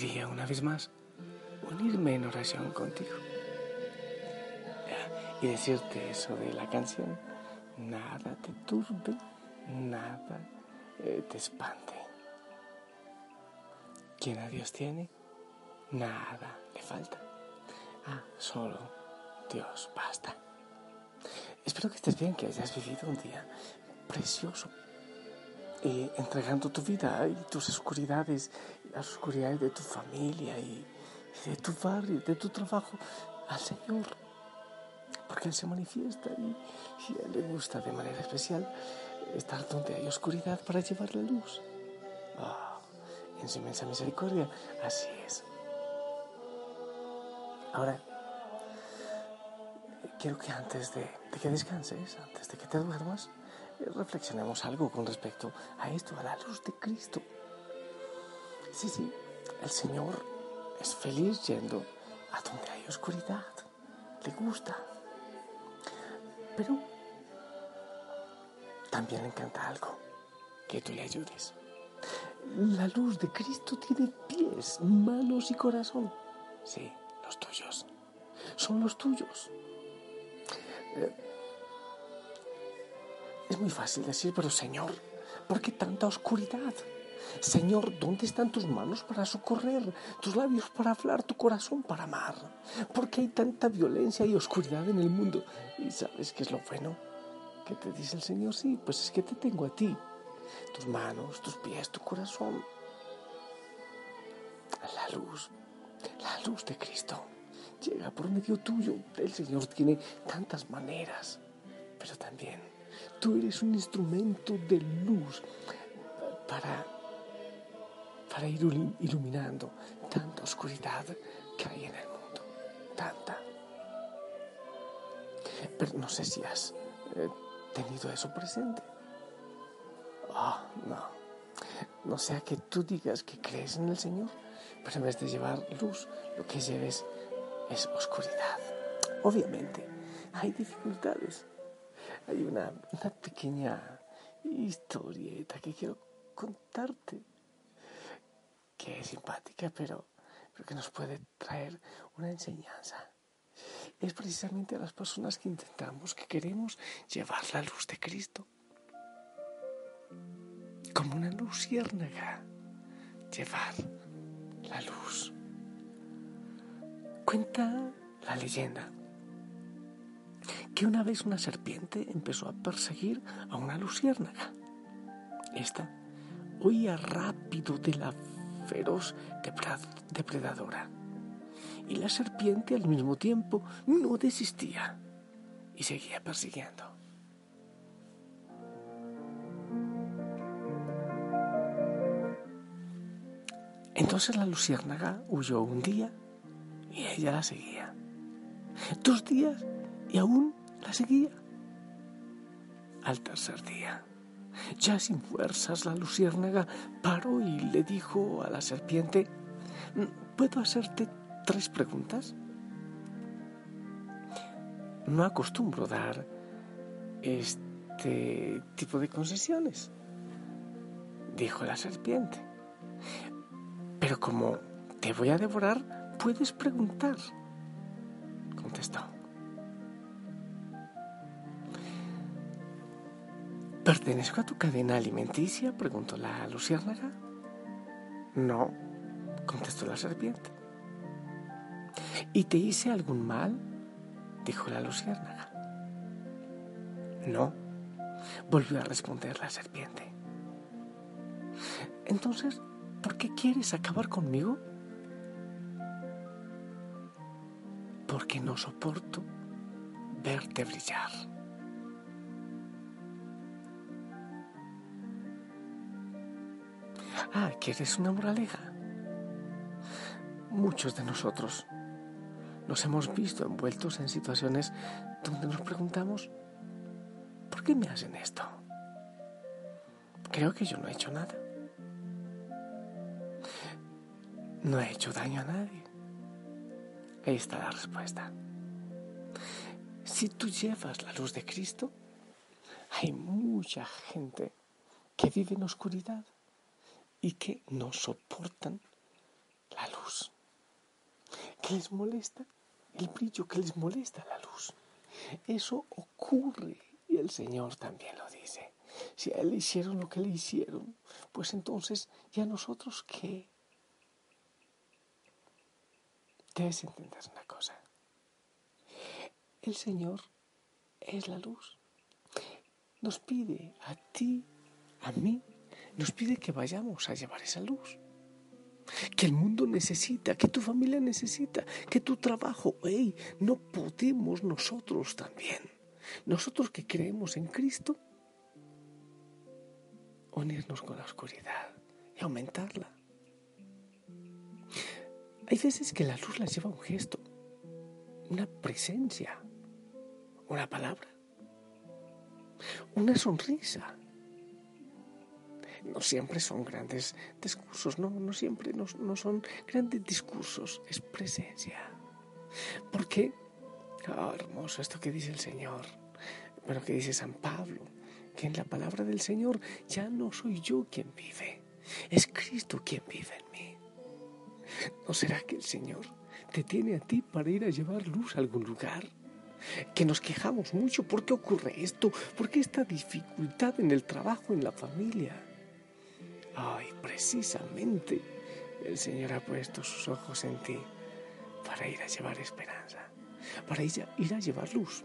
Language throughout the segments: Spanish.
Alegría una vez más unirme en oración contigo. Y decirte eso de la canción, nada te turbe, nada eh, te espante. Quien a Dios tiene, nada le falta. Ah, solo Dios basta. Espero que estés bien, que hayas vivido un día precioso, eh, entregando tu vida y tus oscuridades, las oscuridades de tu familia y de tu barrio, de tu trabajo al Señor. Porque Él se manifiesta y, a Él le gusta de manera especial estar donde hay oscuridad para llevar la luz. Ah en su inmensa misericordia. Así es. Ahora, quiero que antes de, que descanses, antes de que te duermas, eh, reflexionemos algo con respecto a esto, a la luz de Cristo. Sí, sí, el Señor es feliz yendo a donde hay oscuridad. Le gusta. Pero también le encanta algo, que tú le ayudes. La luz de Cristo tiene pies, manos y corazón. Sí, los tuyos. Son los tuyos. Eh, es muy fácil decir, pero Señor, ¿por qué tanta oscuridad? Señor, ¿dónde están tus manos para socorrer, tus labios para hablar, tu corazón para amar? ¿Por qué hay tanta violencia y oscuridad en el mundo? ¿Y sabes qué es lo bueno? ¿Qué te dice el Señor? Sí, pues es que te tengo a ti tus manos, tus pies, tu corazón. La luz, la luz de Cristo llega por medio tuyo. El Señor tiene tantas maneras, pero también tú eres un instrumento de luz para, para ir iluminando tanta oscuridad que hay en el mundo. Tanta. Pero no sé si has eh, tenido eso presente. Oh, no. No sea que tú digas que crees en el Señor, pero en vez de llevar luz, lo que lleves es oscuridad. Obviamente, hay dificultades. Hay una, pequeña historieta que quiero contarte, que es simpática, pero, que nos puede traer una enseñanza. Es precisamente a las personas que intentamos, que queremos llevar la luz de Cristo como una luciérnaga, llevar la luz. Cuenta la leyenda que una vez una serpiente empezó a perseguir a una luciérnaga. Esta huía rápido de la feroz depredadora y la serpiente al mismo tiempo no desistía y seguía persiguiendo. Entonces la luciérnaga huyó un día y ella la seguía. Dos días y aún la seguía. Al tercer día, ya sin fuerzas, la luciérnaga paró y le dijo a la serpiente, ¿puedo hacerte tres preguntas? No acostumbro dar este tipo de concesiones, dijo la serpiente. Pero como te voy a devorar, puedes preguntar, contestó. ¿Pertenezco a tu cadena alimenticia? preguntó la luciérnaga. No, contestó la serpiente. ¿Y te hice algún mal? dijo la luciérnaga. No, volvió a responder la serpiente. Entonces, ¿Por qué quieres acabar conmigo? Porque no soporto verte brillar. Ah, ¿quieres una moraleja? Muchos de nosotros nos hemos visto envueltos en situaciones donde nos preguntamos, ¿por qué me hacen esto? Creo que yo no he hecho nada. no he hecho daño a nadie. Ahí está la respuesta. Si tú llevas la luz de Cristo, hay mucha gente que vive en oscuridad, y que no soportan la luz. ¿Qué les molesta? El brillo que les molesta la luz. Eso ocurre y el Señor también lo dice. Si a Él le hicieron lo que le hicieron, pues entonces, ¿y a nosotros qué? Debes entender una cosa. El Señor es la luz. Nos pide a ti, a mí, nos pide que vayamos a llevar esa luz. Que el mundo necesita, que tu familia necesita, que tu trabajo, hey, no podemos nosotros también. Nosotros que creemos en Cristo, unirnos con la oscuridad y aumentarla. Hay veces que la luz la lleva un gesto, una presencia, una palabra, una sonrisa. No siempre son grandes discursos, no, no siempre no, no son grandes discursos, es presencia. Porque, oh, hermoso esto que dice el Señor, pero que dice San Pablo, que en la palabra del Señor ya no soy yo quien vive, es Cristo quien vive en mí. ¿No será que el Señor te tiene a ti para ir a llevar luz a algún lugar? Que nos quejamos mucho. ¿Por qué ocurre esto? ¿Por qué esta dificultad en el trabajo, en la familia? Ay, precisamente el Señor ha puesto sus ojos en ti para ir a llevar esperanza, para ir a, llevar luz.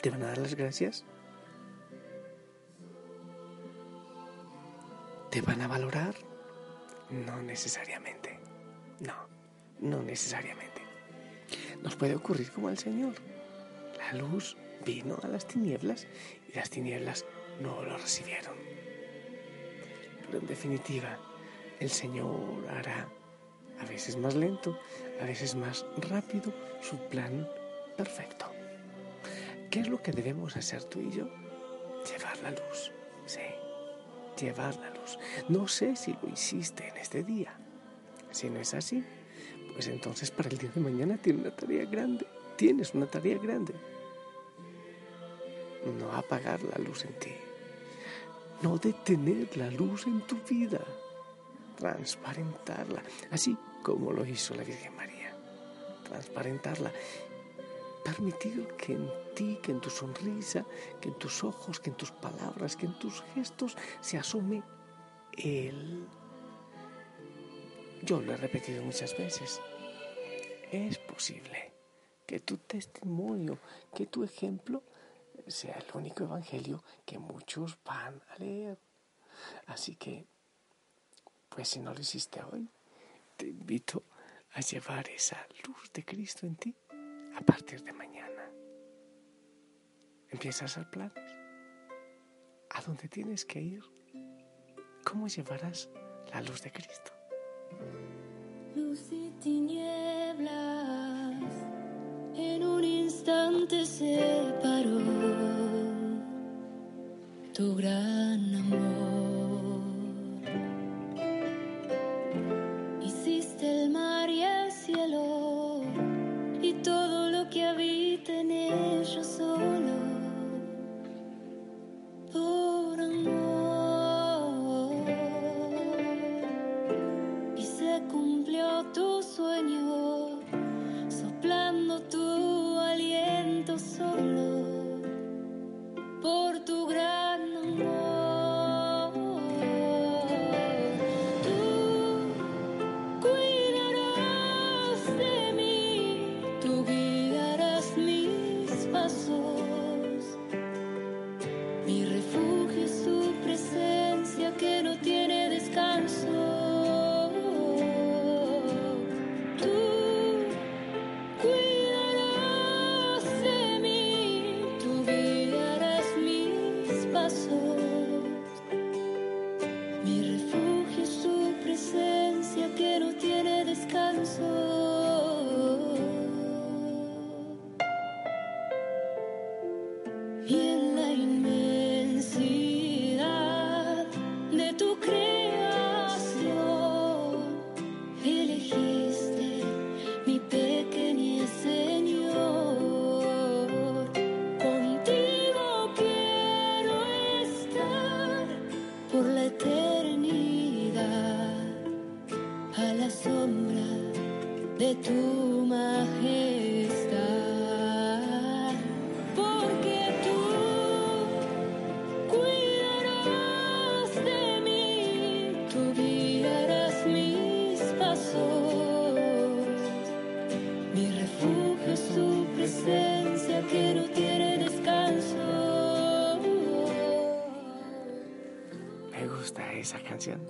¿Te van a dar las gracias? ¿Te van a valorar? No necesariamente. No, no necesariamente. Nos puede ocurrir como al Señor. La luz vino a las tinieblas y las tinieblas no lo recibieron. Pero en definitiva, el Señor hará a veces más lento, a veces más rápido su plan perfecto. ¿Qué es lo que debemos hacer tú y yo? Llevar la luz, sí llevar la luz. No sé si lo hiciste en este día. Si no es así, pues entonces para el día de mañana tienes una tarea grande. Tienes una tarea grande. No apagar la luz en ti. No detener la luz en tu vida. Transparentarla. Así como lo hizo la Virgen María. Transparentarla permitir que en ti, que en tu sonrisa, que en tus ojos, que en tus palabras, que en tus gestos se asome Él. Yo lo he repetido muchas veces. Es posible que tu testimonio, que tu ejemplo sea el único evangelio que muchos van a leer. Así que, pues si no lo hiciste hoy, te invito a llevar esa luz de Cristo en ti a partir de mañana. Empiezas a hacer planes. ¿A dónde tienes que ir? ¿Cómo llevarás la luz de Cristo? Luz y en un instante se paró tu gran amor. Hiciste el mar y el cielo y todo que habita en ellos esa canción.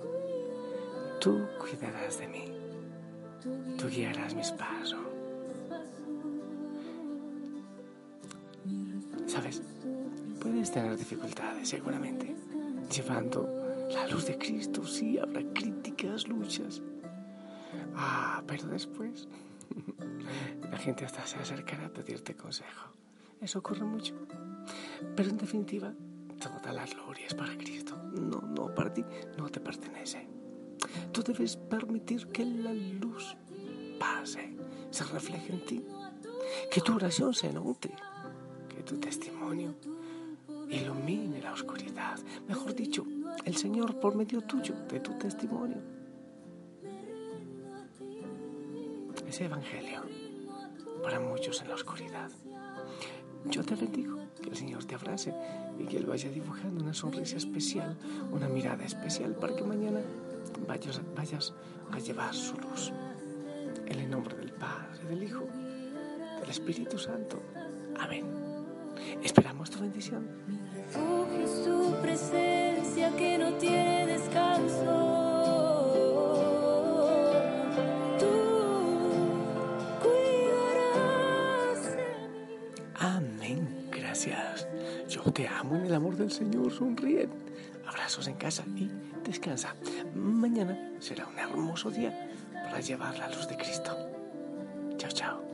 Tú cuidarás de mí. Tú guiarás mis pasos. ¿Sabes? Puedes tener dificultades seguramente. Llevando la luz de Cristo, sí, habrá críticas, luchas. Ah, pero después la gente hasta se acercará a pedirte consejo. Eso ocurre mucho. Pero en definitiva, toda la gloria es para Cristo. No, no, para ti no te pertenece. Tú debes permitir que la luz pase, se refleje en ti. Que tu oración se note. Que tu testimonio ilumine la oscuridad. Mejor dicho, el Señor por medio tuyo, de tu testimonio. Ese Evangelio para muchos en la oscuridad. Yo te bendigo, que el Señor te abrace y que Él vaya dibujando una sonrisa especial, una mirada especial para que mañana vayas, vayas a llevar su luz. En el nombre del Padre, del Hijo, del Espíritu Santo. Amén. Esperamos tu bendición. Presencia que no tiene descanso. Te amo en el amor del Señor. Sonríen. Abrazos en casa y descansa. Mañana será un hermoso día para llevar la luz de Cristo. Chao, chao.